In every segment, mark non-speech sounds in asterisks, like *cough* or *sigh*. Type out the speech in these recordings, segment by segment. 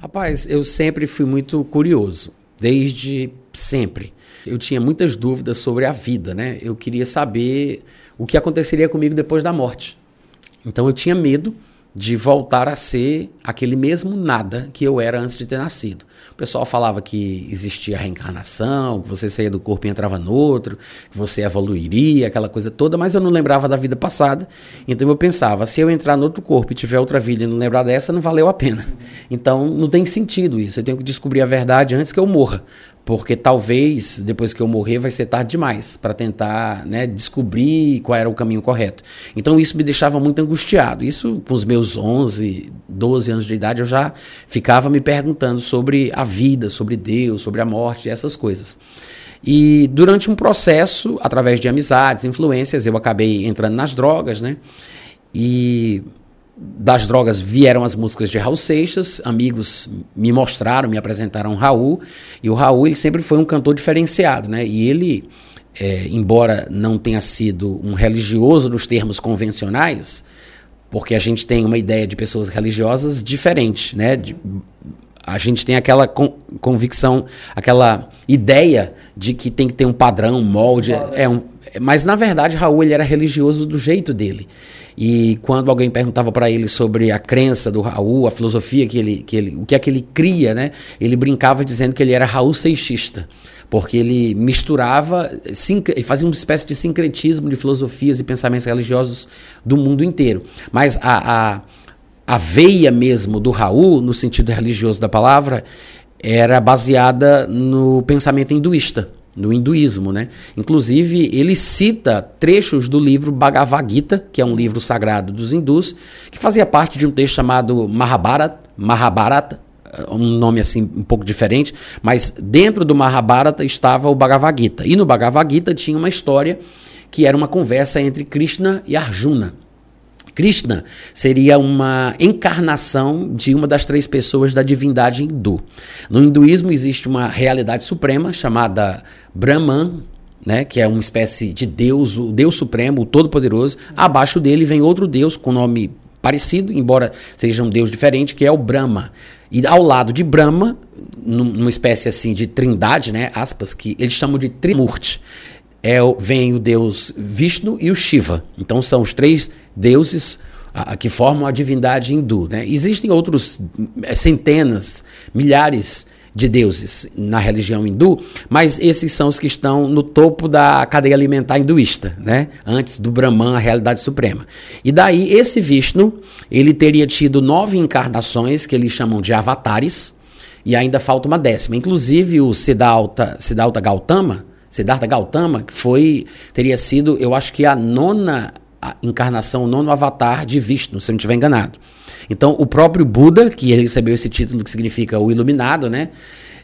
Rapaz, eu sempre fui muito curioso, desde sempre. Eu tinha muitas dúvidas sobre a vida, né? Eu queria saber o que aconteceria comigo depois da morte. Então eu tinha medo de voltar a ser aquele mesmo nada que eu era antes de ter nascido. O pessoal falava que existia reencarnação, que você saía do corpo e entrava no outro, que você evoluiria, aquela coisa toda, mas eu não lembrava da vida passada. Então eu pensava, se eu entrar no outro corpo e tiver outra vida e não lembrar dessa, não valeu a pena. Então não tem sentido isso. Eu tenho que descobrir a verdade antes que eu morra porque talvez depois que eu morrer vai ser tarde demais para tentar né, descobrir qual era o caminho correto. Então isso me deixava muito angustiado. Isso com os meus 11, 12 anos de idade eu já ficava me perguntando sobre a vida, sobre Deus, sobre a morte essas coisas. E durante um processo, através de amizades, influências, eu acabei entrando nas drogas, né? E das drogas vieram as músicas de Raul Seixas, amigos me mostraram, me apresentaram Raul, e o Raul ele sempre foi um cantor diferenciado, né? E ele, é, embora não tenha sido um religioso nos termos convencionais, porque a gente tem uma ideia de pessoas religiosas diferente, né? De, a gente tem aquela con convicção, aquela ideia de que tem que ter um padrão, um molde. É um, mas na verdade Raul ele era religioso do jeito dele. E quando alguém perguntava para ele sobre a crença do Raul, a filosofia que ele, que ele, o que é que ele cria, né? Ele brincava dizendo que ele era Raul seixista, porque ele misturava, fazia uma espécie de sincretismo de filosofias e pensamentos religiosos do mundo inteiro. Mas a, a, a veia mesmo do Raul, no sentido religioso da palavra, era baseada no pensamento hinduísta no hinduísmo, né? Inclusive, ele cita trechos do livro Bhagavad Gita, que é um livro sagrado dos hindus, que fazia parte de um texto chamado Mahabharata, Mahabharata, um nome assim um pouco diferente, mas dentro do Mahabharata estava o Bhagavad Gita. E no Bhagavad Gita tinha uma história que era uma conversa entre Krishna e Arjuna. Krishna seria uma encarnação de uma das três pessoas da divindade hindu. No hinduísmo existe uma realidade suprema chamada Brahman, né, que é uma espécie de Deus, o Deus Supremo, o Todo-Poderoso. Abaixo dele vem outro Deus com nome parecido, embora seja um Deus diferente, que é o Brahma. E ao lado de Brahma, numa espécie assim de trindade, né, aspas, que eles chamam de Trimurti é, vem o deus Vishnu e o Shiva. Então são os três deuses a, a, que formam a divindade hindu. Né? Existem outros é, centenas, milhares de deuses na religião hindu, mas esses são os que estão no topo da cadeia alimentar hinduísta, né? Antes do Brahman, a realidade suprema. E daí esse Vishnu, ele teria tido nove encarnações que eles chamam de avatares, e ainda falta uma décima. Inclusive o Siddhartha, Siddhartha Gautama, Siddhartha Gautama, que foi, teria sido, eu acho que a nona encarnação, o nono avatar de Vishnu, se eu não estiver enganado. Então, o próprio Buda, que ele recebeu esse título que significa o iluminado, né?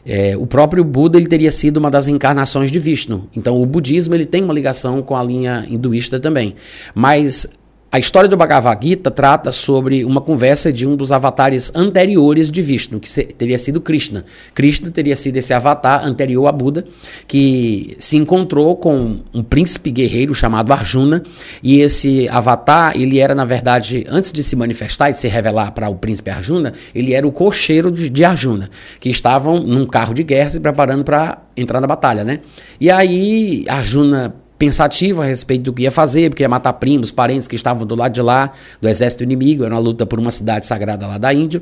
É, o próprio Buda ele teria sido uma das encarnações de Vishnu. Então, o budismo ele tem uma ligação com a linha hinduísta também. Mas a história do Bhagavad Gita trata sobre uma conversa de um dos avatares anteriores de Vishnu, que teria sido Krishna. Krishna teria sido esse avatar anterior a Buda, que se encontrou com um príncipe guerreiro chamado Arjuna, e esse avatar, ele era, na verdade, antes de se manifestar e de se revelar para o príncipe Arjuna, ele era o cocheiro de, Arjuna, que estavam num carro de guerra se preparando para entrar na batalha, né? E aí Arjuna pensativo a respeito do que ia fazer, porque ia matar primos, parentes que estavam do lado de lá, do exército inimigo, era uma luta por uma cidade sagrada lá da Índia.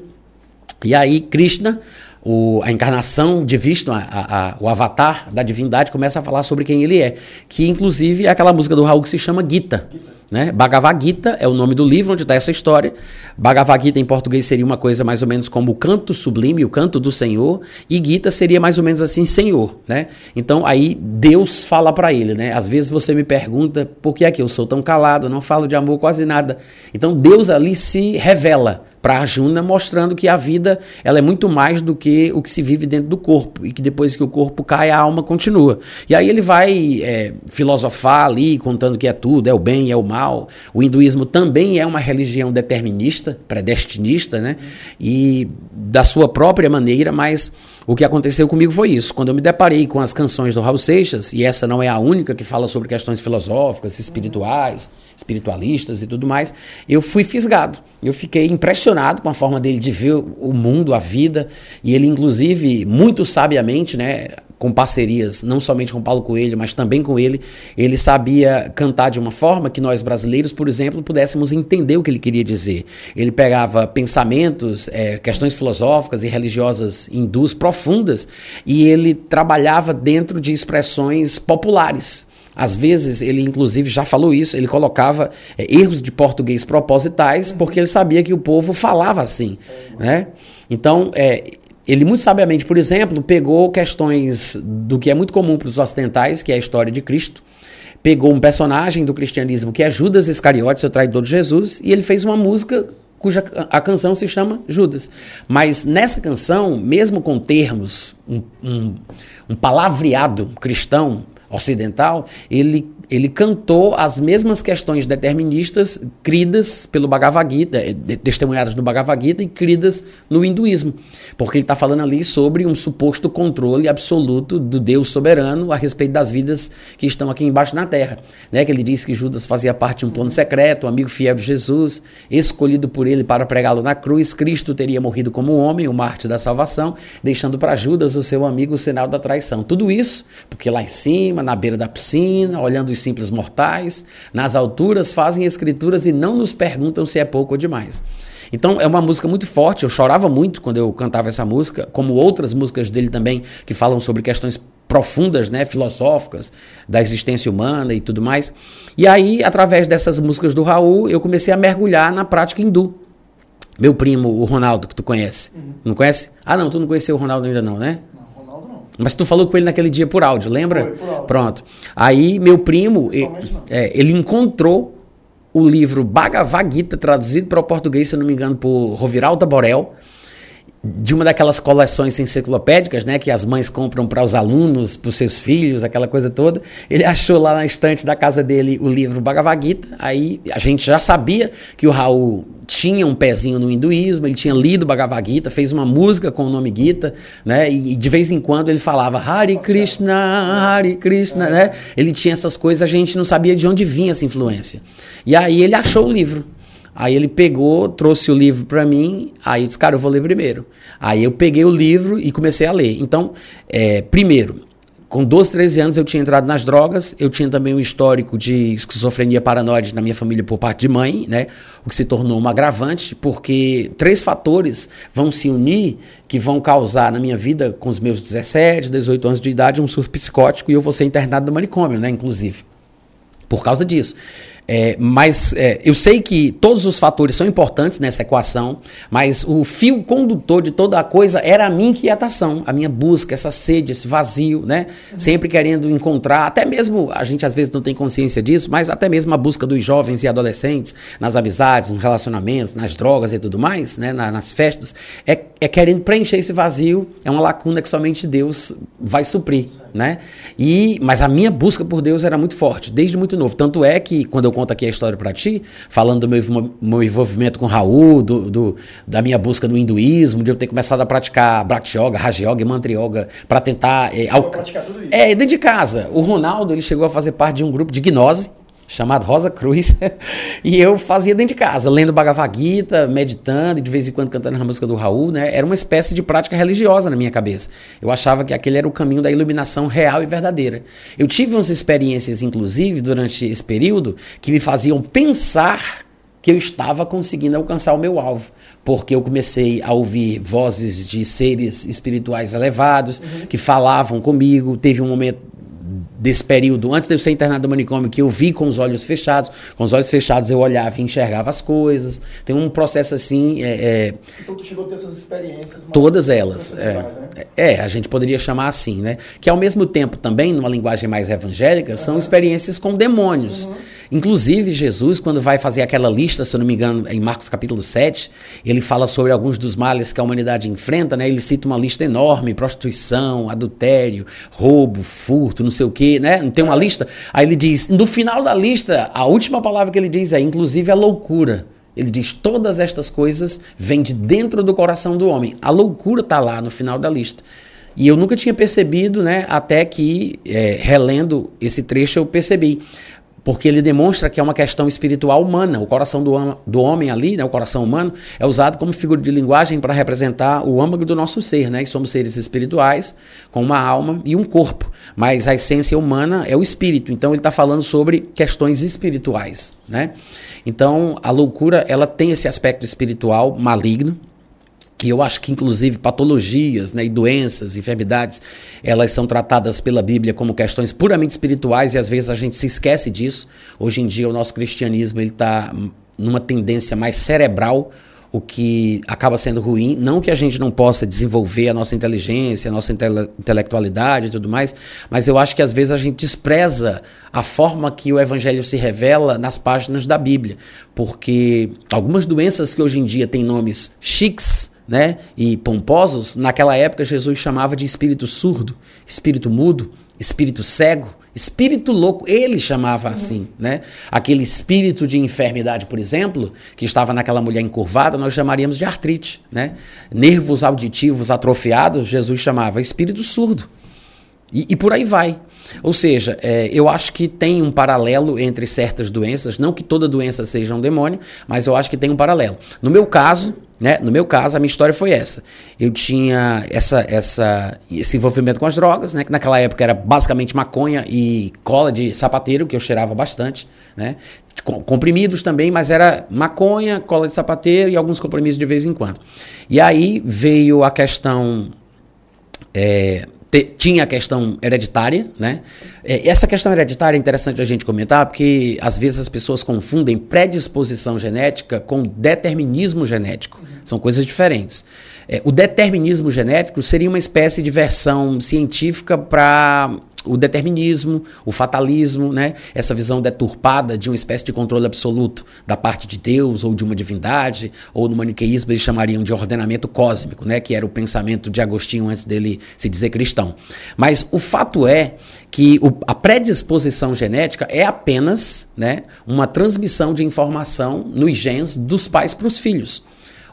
E aí Krishna, o, a encarnação de Vishnu, a, a, o avatar da divindade, começa a falar sobre quem ele é. Que inclusive é aquela música do Raul que se chama Gita. Gita. Né? Bhagavad Gita é o nome do livro onde está essa história. Bhagavad Gita em português seria uma coisa mais ou menos como o canto sublime, o canto do Senhor, e Gita seria mais ou menos assim, Senhor, né? Então aí Deus fala para ele, né? Às vezes você me pergunta por que é que eu sou tão calado, não falo de amor quase nada. Então Deus ali se revela para Arjuna, mostrando que a vida ela é muito mais do que o que se vive dentro do corpo e que depois que o corpo cai, a alma continua. E aí ele vai é, filosofar ali, contando que é tudo, é o bem, é o mal. O hinduísmo também é uma religião determinista, predestinista, né? E da sua própria maneira, mas o que aconteceu comigo foi isso. Quando eu me deparei com as canções do Raul Seixas, e essa não é a única que fala sobre questões filosóficas, espirituais, espiritualistas e tudo mais, eu fui fisgado. Eu fiquei impressionado impressionado com a forma dele de ver o mundo, a vida, e ele, inclusive, muito sabiamente, né, com parcerias, não somente com Paulo Coelho, mas também com ele, ele sabia cantar de uma forma que nós brasileiros, por exemplo, pudéssemos entender o que ele queria dizer. Ele pegava pensamentos, é, questões filosóficas e religiosas hindus profundas e ele trabalhava dentro de expressões populares. Às vezes, ele inclusive já falou isso, ele colocava é, erros de português propositais, porque ele sabia que o povo falava assim. Né? Então, é, ele muito sabiamente, por exemplo, pegou questões do que é muito comum para os ocidentais, que é a história de Cristo, pegou um personagem do cristianismo que é Judas Iscariotes, o traidor de Jesus, e ele fez uma música cuja a canção se chama Judas. Mas nessa canção, mesmo com termos, um, um, um palavreado cristão ocidental, ele ele cantou as mesmas questões deterministas cridas pelo Bhagavad Gita, eh, testemunhadas no Bhagavad Gita e cridas no hinduísmo. Porque ele está falando ali sobre um suposto controle absoluto do Deus soberano a respeito das vidas que estão aqui embaixo na terra. Né? Que ele diz que Judas fazia parte de um plano secreto, um amigo fiel de Jesus, escolhido por ele para pregá-lo na cruz. Cristo teria morrido como homem, o Marte da salvação, deixando para Judas, o seu amigo, o sinal da traição. Tudo isso porque lá em cima, na beira da piscina, olhando os simples mortais, nas alturas fazem escrituras e não nos perguntam se é pouco ou demais. Então é uma música muito forte, eu chorava muito quando eu cantava essa música, como outras músicas dele também que falam sobre questões profundas, né, filosóficas da existência humana e tudo mais. E aí, através dessas músicas do Raul, eu comecei a mergulhar na prática hindu. Meu primo, o Ronaldo, que tu conhece. Uhum. Não conhece? Ah, não, tu não conheceu o Ronaldo ainda não, né? Mas tu falou com ele naquele dia por áudio, lembra? Foi, por áudio. Pronto. Aí meu primo, ele, é, ele encontrou o livro Bhagavad Gita, traduzido para o português, se não me engano, por Roviralda Borel, de uma daquelas coleções enciclopédicas, né, que as mães compram para os alunos, para os seus filhos, aquela coisa toda. Ele *laughs* achou lá na estante da casa dele o livro Bhagavad Gita. Aí a gente já sabia que o Raul tinha um pezinho no hinduísmo, ele tinha lido Bhagavad Gita, fez uma música com o nome Gita, né? E de vez em quando ele falava Hare Krishna, Hare Krishna, né? Ele tinha essas coisas, a gente não sabia de onde vinha essa influência. E aí ele achou o livro. Aí ele pegou, trouxe o livro para mim, aí disse, cara, eu vou ler primeiro. Aí eu peguei o livro e comecei a ler. Então, é, primeiro, com 12, 13 anos eu tinha entrado nas drogas, eu tinha também um histórico de esquizofrenia paranoide na minha família por parte de mãe, né? O que se tornou um agravante, porque três fatores vão se unir que vão causar na minha vida, com os meus 17, 18 anos de idade, um surto psicótico e eu vou ser internado no manicômio, né? Inclusive. Por causa disso. É, mas é, eu sei que todos os fatores são importantes nessa equação, mas o fio condutor de toda a coisa era a minha inquietação, a minha busca, essa sede, esse vazio, né? Uhum. Sempre querendo encontrar, até mesmo, a gente às vezes não tem consciência disso, mas até mesmo a busca dos jovens e adolescentes nas amizades, nos relacionamentos, nas drogas e tudo mais, né? Na, nas festas, é, é querendo preencher esse vazio, é uma lacuna que somente Deus vai suprir, né? E, mas a minha busca por Deus era muito forte, desde muito novo. Tanto é que quando eu conto aqui a história para ti, falando do meu, meu envolvimento com Raul, do, do, da minha busca no hinduísmo, de eu ter começado a praticar Bhakti Yoga, Raja Yoga e Mantra Yoga para tentar. É, al... é, dentro de casa. O Ronaldo ele chegou a fazer parte de um grupo de gnose chamado Rosa Cruz, *laughs* e eu fazia dentro de casa, lendo Bhagavad Gita, meditando, e de vez em quando cantando a música do Raul, né? Era uma espécie de prática religiosa na minha cabeça. Eu achava que aquele era o caminho da iluminação real e verdadeira. Eu tive umas experiências, inclusive, durante esse período, que me faziam pensar que eu estava conseguindo alcançar o meu alvo, porque eu comecei a ouvir vozes de seres espirituais elevados uhum. que falavam comigo. Teve um momento desse período, antes de eu ser internado no manicômio, que eu vi com os olhos fechados. Com os olhos fechados eu olhava e enxergava as coisas. Tem um processo assim. É, é, então tu chegou a ter essas experiências? Todas elas. É, né? é, a gente poderia chamar assim, né? Que ao mesmo tempo também, numa linguagem mais evangélica, uhum. são experiências com demônios. Uhum. Inclusive, Jesus, quando vai fazer aquela lista, se eu não me engano, em Marcos capítulo 7, ele fala sobre alguns dos males que a humanidade enfrenta, né? Ele cita uma lista enorme: prostituição, adultério, roubo, furto, não sei o quê, né? Não tem uma lista? Aí ele diz, no final da lista, a última palavra que ele diz é, inclusive, a loucura. Ele diz: todas estas coisas vêm de dentro do coração do homem. A loucura está lá no final da lista. E eu nunca tinha percebido, né? Até que, é, relendo esse trecho, eu percebi. Porque ele demonstra que é uma questão espiritual humana. O coração do, do homem ali, né, o coração humano, é usado como figura de linguagem para representar o âmago do nosso ser, né? E somos seres espirituais com uma alma e um corpo, mas a essência humana é o espírito. Então ele está falando sobre questões espirituais, né? Então a loucura ela tem esse aspecto espiritual maligno, e eu acho que, inclusive, patologias né, e doenças, enfermidades, elas são tratadas pela Bíblia como questões puramente espirituais e às vezes a gente se esquece disso. Hoje em dia, o nosso cristianismo está numa tendência mais cerebral, o que acaba sendo ruim. Não que a gente não possa desenvolver a nossa inteligência, a nossa intele intelectualidade e tudo mais, mas eu acho que às vezes a gente despreza a forma que o evangelho se revela nas páginas da Bíblia. Porque algumas doenças que hoje em dia têm nomes chiques, né, e pomposos, naquela época Jesus chamava de espírito surdo, espírito mudo, espírito cego, espírito louco, ele chamava assim, né? Aquele espírito de enfermidade, por exemplo, que estava naquela mulher encurvada, nós chamaríamos de artrite, né? Nervos auditivos atrofiados, Jesus chamava espírito surdo. E, e por aí vai. Ou seja, é, eu acho que tem um paralelo entre certas doenças, não que toda doença seja um demônio, mas eu acho que tem um paralelo. No meu caso, né, no meu caso, a minha história foi essa. Eu tinha essa, essa, esse envolvimento com as drogas, né, que naquela época era basicamente maconha e cola de sapateiro, que eu cheirava bastante, né, comprimidos também, mas era maconha, cola de sapateiro e alguns comprimidos de vez em quando. E aí veio a questão é, tinha a questão hereditária, né? É, essa questão hereditária é interessante a gente comentar, porque às vezes as pessoas confundem predisposição genética com determinismo genético. São coisas diferentes. É, o determinismo genético seria uma espécie de versão científica para o determinismo, o fatalismo, né? essa visão deturpada de uma espécie de controle absoluto da parte de Deus ou de uma divindade, ou no maniqueísmo eles chamariam de ordenamento cósmico, né? que era o pensamento de Agostinho antes dele se dizer cristão. Mas o fato é que o, a predisposição genética é apenas né, uma transmissão de informação nos genes dos pais para os filhos.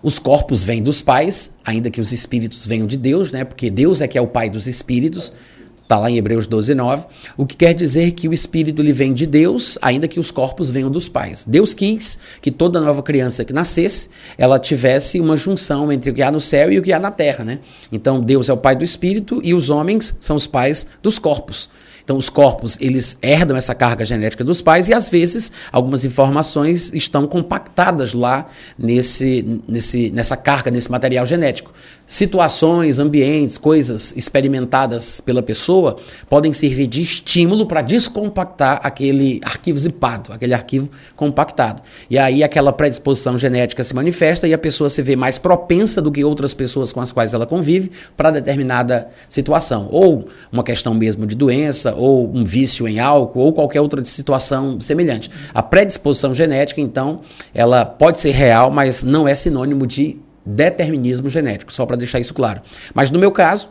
Os corpos vêm dos pais, ainda que os espíritos venham de Deus, né? Porque Deus é que é o pai dos espíritos. Está lá em Hebreus 12, 9. O que quer dizer que o espírito ele vem de Deus, ainda que os corpos venham dos pais. Deus quis que toda nova criança que nascesse, ela tivesse uma junção entre o que há no céu e o que há na terra, né? Então Deus é o pai do espírito e os homens são os pais dos corpos. Então, os corpos, eles herdam essa carga genética dos pais e, às vezes, algumas informações estão compactadas lá nesse, nesse, nessa carga, nesse material genético. Situações, ambientes, coisas experimentadas pela pessoa podem servir de estímulo para descompactar aquele arquivo zipado, aquele arquivo compactado. E aí aquela predisposição genética se manifesta e a pessoa se vê mais propensa do que outras pessoas com as quais ela convive para determinada situação. Ou uma questão mesmo de doença, ou um vício em álcool, ou qualquer outra situação semelhante. A predisposição genética, então, ela pode ser real, mas não é sinônimo de determinismo genético, só para deixar isso claro. Mas no meu caso,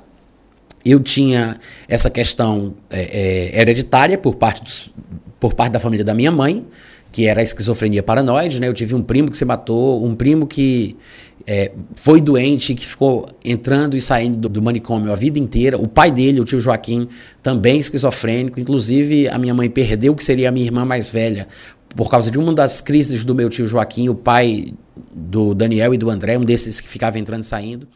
eu tinha essa questão é, é, hereditária por parte, dos, por parte da família da minha mãe, que era a esquizofrenia paranoide, né? Eu tive um primo que se matou, um primo que é, foi doente, que ficou entrando e saindo do, do, manicômio a vida inteira. O pai dele, o tio Joaquim, também esquizofrênico. Inclusive, a minha mãe perdeu, que seria a minha irmã mais velha, por causa de uma das crises do meu tio Joaquim, o pai do Daniel e do André, um desses que ficava entrando e saindo.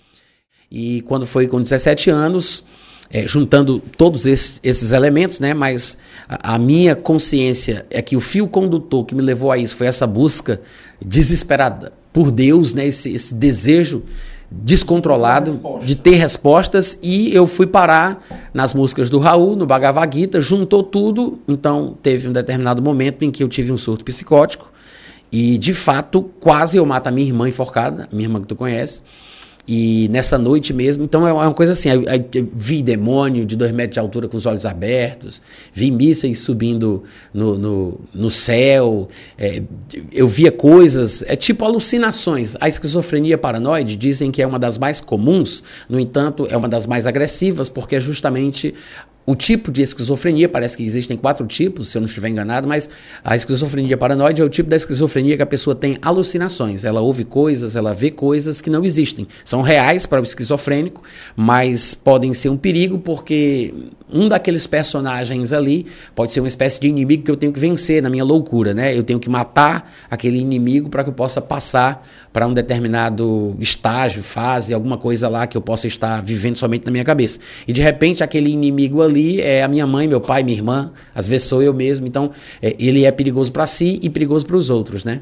E quando foi com 17 anos, é, juntando todos esses, esses, elementos, né? Mas a, a, minha consciência é que o fio condutor que me levou a isso foi essa busca desesperada por Deus, né? Esse, esse desejo descontrolado de ter respostas e eu fui parar nas músicas do Raul, no Bhagavad Gita, juntou tudo, então teve um determinado momento em que eu tive um surto psicótico e de fato quase eu mato a minha irmã enforcada, minha irmã que tu conhece, e nessa noite mesmo, então é uma coisa assim, eu, eu, eu vi demônio de dois metros de altura com os olhos abertos, vi mísseis subindo no, no, no céu, é, eu via coisas, é tipo alucinações. A esquizofrenia paranoide dizem que é uma das mais comuns, no entanto, é uma das mais agressivas, porque é justamente o tipo de esquizofrenia, parece que existem quatro tipos, se eu não estiver enganado, mas a esquizofrenia paranoide é o tipo da esquizofrenia que a pessoa tem alucinações. Ela ouve coisas, ela vê coisas que não existem. São reais para o esquizofrênico, mas podem ser um perigo porque um daqueles personagens ali pode ser uma espécie de inimigo que eu tenho que vencer na minha loucura, né? Eu tenho que matar aquele inimigo para que eu possa passar para um determinado estágio, fase, alguma coisa lá que eu possa estar vivendo somente na minha cabeça. E de repente aquele inimigo ali é a minha mãe, meu pai, minha irmã, às vezes sou eu mesmo. Então é, ele é perigoso para si e perigoso para os outros, né?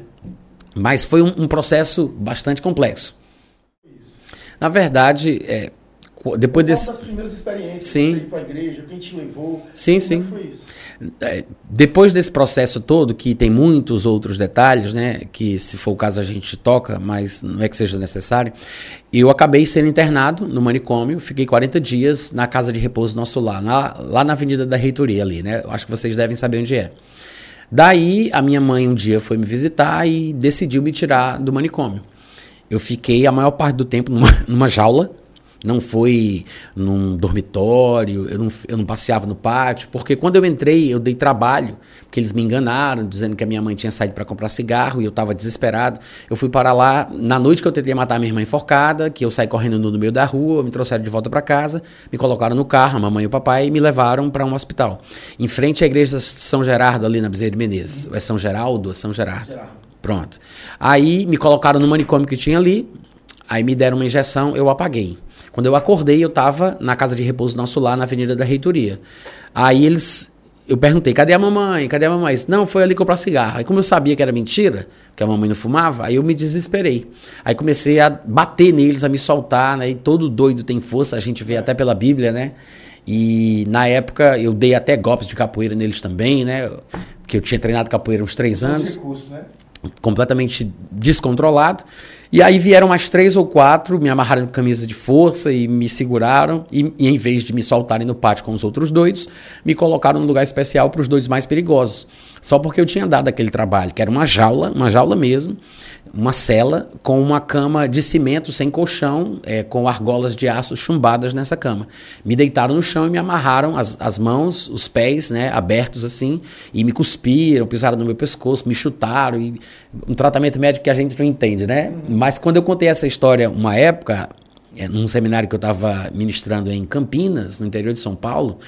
Mas foi um, um processo bastante complexo. Na verdade, é, depois desse... das primeiras experiências, sim. você ir para a igreja, quem te levou, sim, como sim. É foi isso? É, depois desse processo todo, que tem muitos outros detalhes, né, que se for o caso a gente toca, mas não é que seja necessário, eu acabei sendo internado no manicômio, fiquei 40 dias na casa de repouso nosso lá, na, lá na Avenida da Reitoria ali, né, acho que vocês devem saber onde é. Daí a minha mãe um dia foi me visitar e decidiu me tirar do manicômio. Eu fiquei a maior parte do tempo numa, *laughs* numa jaula, não foi num dormitório, eu não, eu não passeava no pátio, porque quando eu entrei, eu dei trabalho, porque eles me enganaram, dizendo que a minha mãe tinha saído para comprar cigarro e eu estava desesperado. Eu fui para lá na noite que eu tentei matar minha irmã enforcada, que eu saí correndo no meio da rua, me trouxeram de volta para casa, me colocaram no carro, a mamãe e o papai, e me levaram para um hospital. Em frente à igreja São Gerardo, ali na Bezerra de Menezes. É São Geraldo São Gerardo? Gerardo. Pronto. Aí me colocaram no manicômio que tinha ali, aí me deram uma injeção, eu apaguei. Quando eu acordei, eu estava na casa de repouso nosso lá, na Avenida da Reitoria. Aí eles. Eu perguntei, cadê a mamãe? Cadê a mamãe? Disse, não, foi ali comprar cigarro. Aí, como eu sabia que era mentira, que a mamãe não fumava, aí eu me desesperei. Aí comecei a bater neles, a me soltar, né? E todo doido tem força, a gente vê até pela Bíblia, né? E na época eu dei até golpes de capoeira neles também, né? Porque eu tinha treinado capoeira uns três Os anos recursos, né? completamente descontrolado. E aí vieram mais três ou quatro, me amarraram em camisa de força e me seguraram. E, e, em vez de me soltarem no pátio com os outros doidos, me colocaram num lugar especial para os doidos mais perigosos. Só porque eu tinha dado aquele trabalho, que era uma jaula, uma jaula mesmo, uma cela com uma cama de cimento sem colchão, é, com argolas de aço chumbadas nessa cama. Me deitaram no chão e me amarraram as, as mãos, os pés, né, abertos assim, e me cuspiram, pisaram no meu pescoço, me chutaram, e um tratamento médico que a gente não entende, né? Mas quando eu contei essa história uma época, é, num seminário que eu estava ministrando em Campinas, no interior de São Paulo,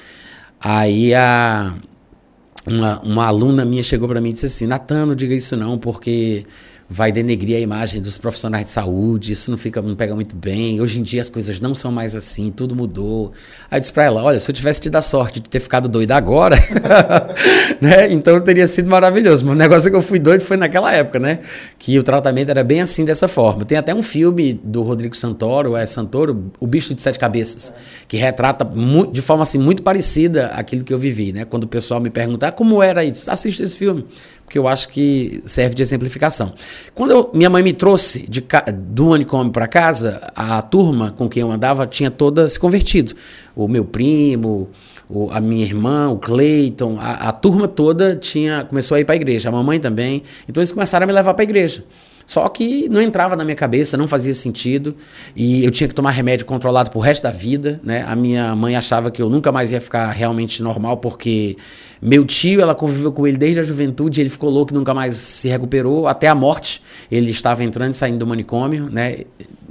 aí a uma, uma aluna minha chegou para mim e disse assim: Natan, não diga isso não, porque vai denegrir a imagem dos profissionais de saúde, isso não fica, não pega muito bem. Hoje em dia as coisas não são mais assim, tudo mudou. Aí eu disse ela: olha, se eu tivesse tido a sorte de ter ficado doida agora, *laughs* né? Então teria sido maravilhoso. Mas o negócio é que eu fui doido foi naquela época, né? Que o tratamento era bem assim, dessa forma. Tem até um filme do Rodrigo Santoro, é Santoro, O Bicho de Sete Cabeças, que retrata de forma assim muito parecida aquilo que eu vivi, né? Quando o pessoal me pergunta ah, como era isso, assiste esse filme porque eu acho que serve de exemplificação. Quando eu, minha mãe me trouxe de, do manicômio para casa, a turma com quem eu andava tinha toda se convertido. O meu primo, o, a minha irmã, o Cleiton, a, a turma toda tinha começou a ir para a igreja, a mamãe também. Então eles começaram a me levar para a igreja. Só que não entrava na minha cabeça, não fazia sentido. E eu tinha que tomar remédio controlado pro resto da vida, né? A minha mãe achava que eu nunca mais ia ficar realmente normal, porque meu tio, ela conviveu com ele desde a juventude, ele ficou louco, nunca mais se recuperou, até a morte. Ele estava entrando e saindo do manicômio, né?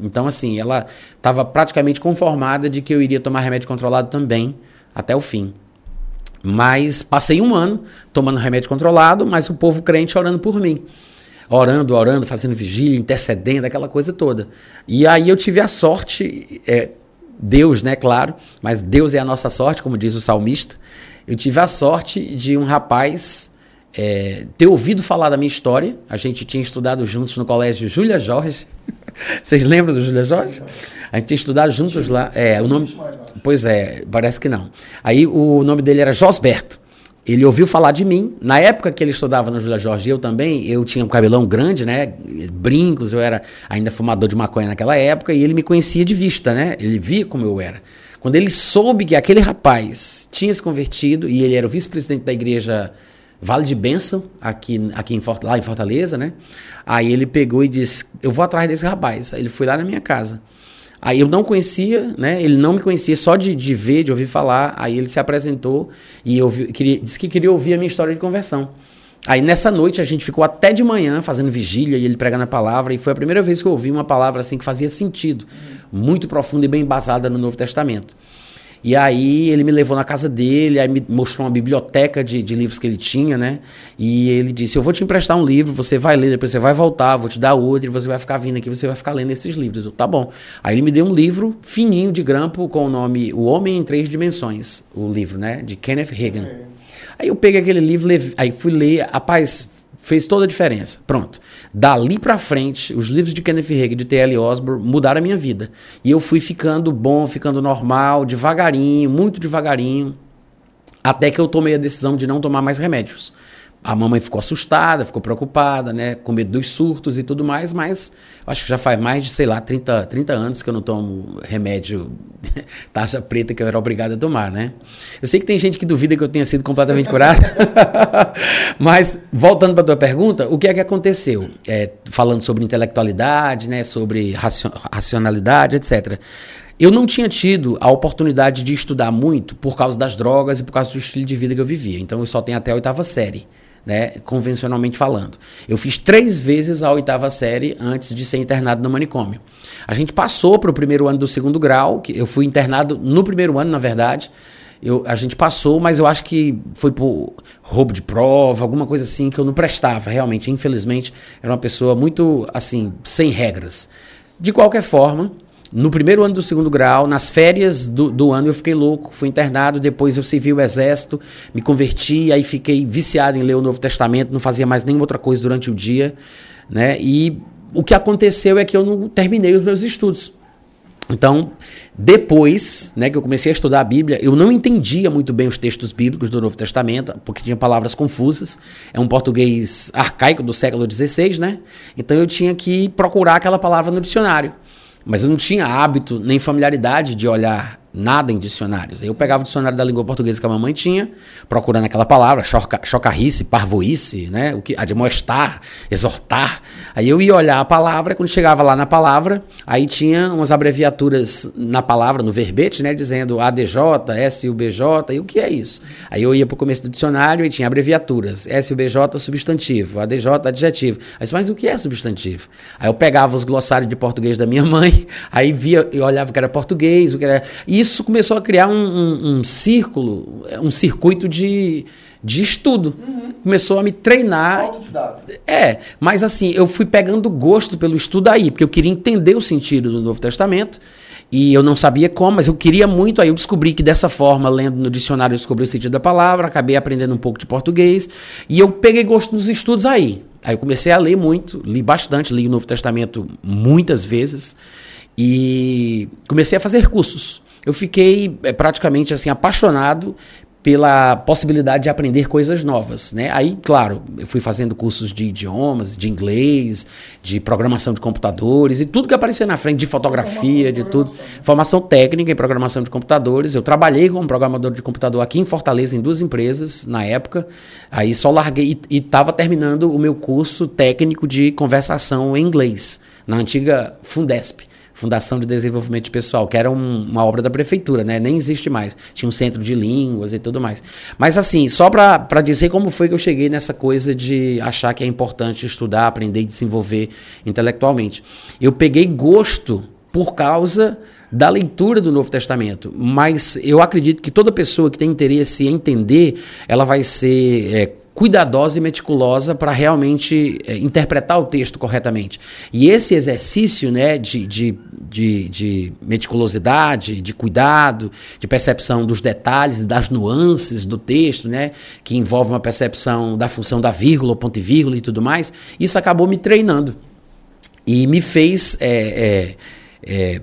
Então, assim, ela estava praticamente conformada de que eu iria tomar remédio controlado também, até o fim. Mas passei um ano tomando remédio controlado, mas o povo crente orando por mim orando, orando, fazendo vigília, intercedendo, aquela coisa toda. E aí eu tive a sorte, é, Deus, né, claro, mas Deus é a nossa sorte, como diz o salmista. Eu tive a sorte de um rapaz é, ter ouvido falar da minha história. A gente tinha estudado juntos no colégio Júlia Jorge. *laughs* Vocês lembram do Júlia Jorge? A gente tinha estudado juntos lá. É, o nome. Pois é, parece que não. Aí o nome dele era Josberto. Ele ouviu falar de mim. Na época que ele estudava no Júlia Jorge, eu também, eu tinha um cabelão grande, né? Brincos, eu era ainda fumador de maconha naquela época, e ele me conhecia de vista, né? Ele via como eu era. Quando ele soube que aquele rapaz tinha se convertido, e ele era o vice-presidente da igreja Vale de Bênção, aqui, aqui em, lá em Fortaleza, né? Aí ele pegou e disse: Eu vou atrás desse rapaz. Aí ele foi lá na minha casa. Aí eu não conhecia, né? Ele não me conhecia só de, de ver, de ouvir falar. Aí ele se apresentou e eu queria, disse que queria ouvir a minha história de conversão. Aí nessa noite a gente ficou até de manhã fazendo vigília e ele pregando a palavra. E foi a primeira vez que eu ouvi uma palavra assim que fazia sentido, muito profunda e bem embasada no Novo Testamento. E aí ele me levou na casa dele, aí me mostrou uma biblioteca de, de livros que ele tinha, né? E ele disse: Eu vou te emprestar um livro, você vai ler, depois você vai voltar, vou te dar outro, e você vai ficar vindo aqui, você vai ficar lendo esses livros. Eu, tá bom. Aí ele me deu um livro fininho de grampo com o nome O Homem em Três Dimensões, o livro, né? De Kenneth Hagan. Aí eu peguei aquele livro, aí fui ler, rapaz, fez toda a diferença. Pronto. Dali para frente, os livros de Kenneth Hagin e de T.L. Osborne mudaram a minha vida. E eu fui ficando bom, ficando normal, devagarinho, muito devagarinho, até que eu tomei a decisão de não tomar mais remédios. A mamãe ficou assustada, ficou preocupada, né? Com medo dos surtos e tudo mais, mas acho que já faz mais de, sei lá, 30, 30 anos que eu não tomo remédio *laughs* taxa preta que eu era obrigado a tomar, né? Eu sei que tem gente que duvida que eu tenha sido completamente curado, *laughs* mas voltando para tua pergunta, o que é que aconteceu? É, falando sobre intelectualidade, né? Sobre racionalidade, etc. Eu não tinha tido a oportunidade de estudar muito por causa das drogas e por causa do estilo de vida que eu vivia. Então eu só tenho até a oitava série né, convencionalmente falando. Eu fiz três vezes a oitava série antes de ser internado no manicômio. A gente passou para o primeiro ano do segundo grau, que eu fui internado no primeiro ano, na verdade. Eu, a gente passou, mas eu acho que foi por roubo de prova, alguma coisa assim que eu não prestava, realmente. Infelizmente, era uma pessoa muito, assim, sem regras. De qualquer forma, no primeiro ano do segundo grau, nas férias do, do, ano, eu fiquei louco, fui internado. Depois eu servi o exército, me converti, aí fiquei viciado em ler o Novo Testamento, não fazia mais nenhuma outra coisa durante o dia. Né? E o que aconteceu é que eu não terminei os meus estudos. Então, depois né, que eu comecei a estudar a Bíblia, eu não entendia muito bem os textos bíblicos do Novo Testamento, porque tinha palavras confusas. É um português arcaico do século XVI, né? Então eu tinha que procurar aquela palavra no dicionário. Mas eu não tinha hábito nem familiaridade de olhar nada em dicionários. Eu pegava o dicionário da língua portuguesa que a mamãe tinha, procurando aquela palavra, choca, chocarrice, parvoice, né? O que, admoestar, exortar. Aí eu ia olhar a palavra, quando chegava lá na palavra, aí tinha umas abreviaturas na palavra, no verbete, né? Dizendo ADJ, SUBJ, e o que é isso? Aí eu ia para o começo do dicionário e tinha abreviaturas, SUBJ substantivo, ADJ adjetivo. Aí mas o que é substantivo? Aí eu pegava os glossários de português da minha *laughs* mãe, aí via e olhava que era português, o que era... Isso isso começou a criar um, um, um círculo, um circuito de, de estudo. Uhum. Começou a me treinar. É, mas assim, eu fui pegando gosto pelo estudo aí, porque eu queria entender o sentido do Novo Testamento. E eu não sabia como, mas eu queria muito. Aí eu descobri que dessa forma, lendo no dicionário, eu descobri o sentido da palavra, acabei aprendendo um pouco de português. E eu peguei gosto nos estudos aí. Aí eu comecei a ler muito, li bastante, li o Novo Testamento muitas vezes. E comecei a fazer cursos eu fiquei é, praticamente assim apaixonado pela possibilidade de aprender coisas novas, né? Aí, claro, eu fui fazendo cursos de idiomas, de inglês, de programação de computadores e tudo que aparecia na frente, de fotografia, de tudo. Formação técnica em programação de computadores. Eu trabalhei como programador de computador aqui em Fortaleza em duas empresas na época. Aí só larguei e estava terminando o meu curso técnico de conversação em inglês na antiga Fundesp. Fundação de Desenvolvimento Pessoal, que era um, uma obra da prefeitura, né? Nem existe mais. Tinha um centro de línguas e tudo mais. Mas assim, só para dizer como foi que eu cheguei nessa coisa de achar que é importante estudar, aprender e desenvolver intelectualmente. Eu peguei gosto por causa da leitura do Novo Testamento, mas eu acredito que toda pessoa que tem interesse em entender, ela vai ser é, cuidadosa e meticulosa para realmente é, interpretar o texto corretamente. E esse exercício né, de, de, de, de, meticulosidade, de cuidado, de percepção dos detalhes, das nuances do texto, né, que envolve uma percepção da função da vírgula, ponto e vírgula e tudo mais, isso acabou me treinando e me fez. É, é, é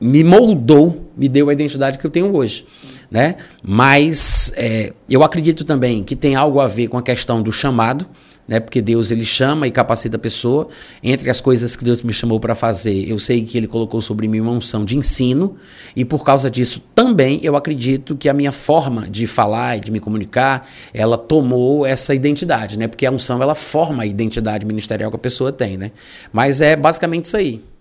me moldou, me deu a identidade que eu tenho hoje né? Mas é, eu acredito também que tem algo a ver com a questão do chamado, né? Porque Deus ele chama e capacita a pessoa. Entre as coisas que Deus me chamou para fazer, eu sei que Ele colocou sobre mim uma unção de ensino e por causa disso também eu acredito que a minha forma de falar e de me comunicar, ela tomou essa identidade, né? Porque a unção ela forma a identidade ministerial que a pessoa tem, né? Mas é basicamente isso aí.